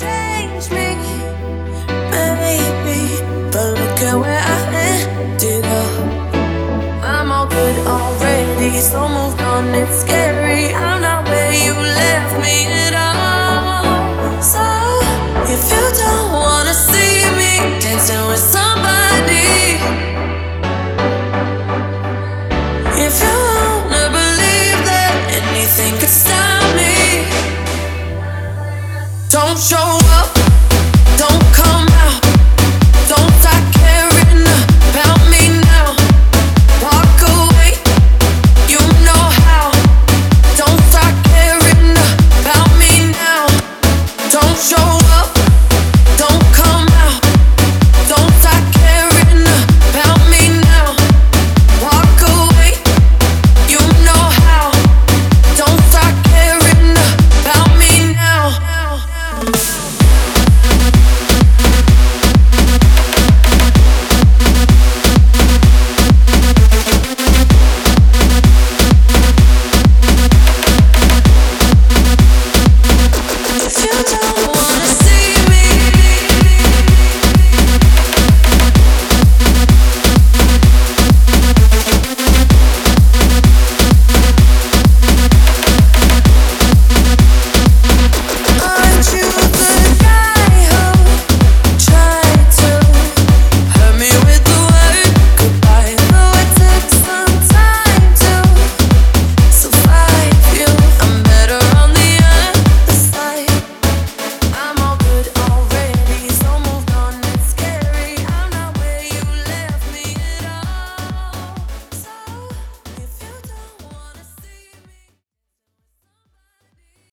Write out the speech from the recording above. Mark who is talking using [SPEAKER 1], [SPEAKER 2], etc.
[SPEAKER 1] change me, maybe. But look at where I ended up. I'm all good already, so moved on. It's scary. I'm don't show up. Don't.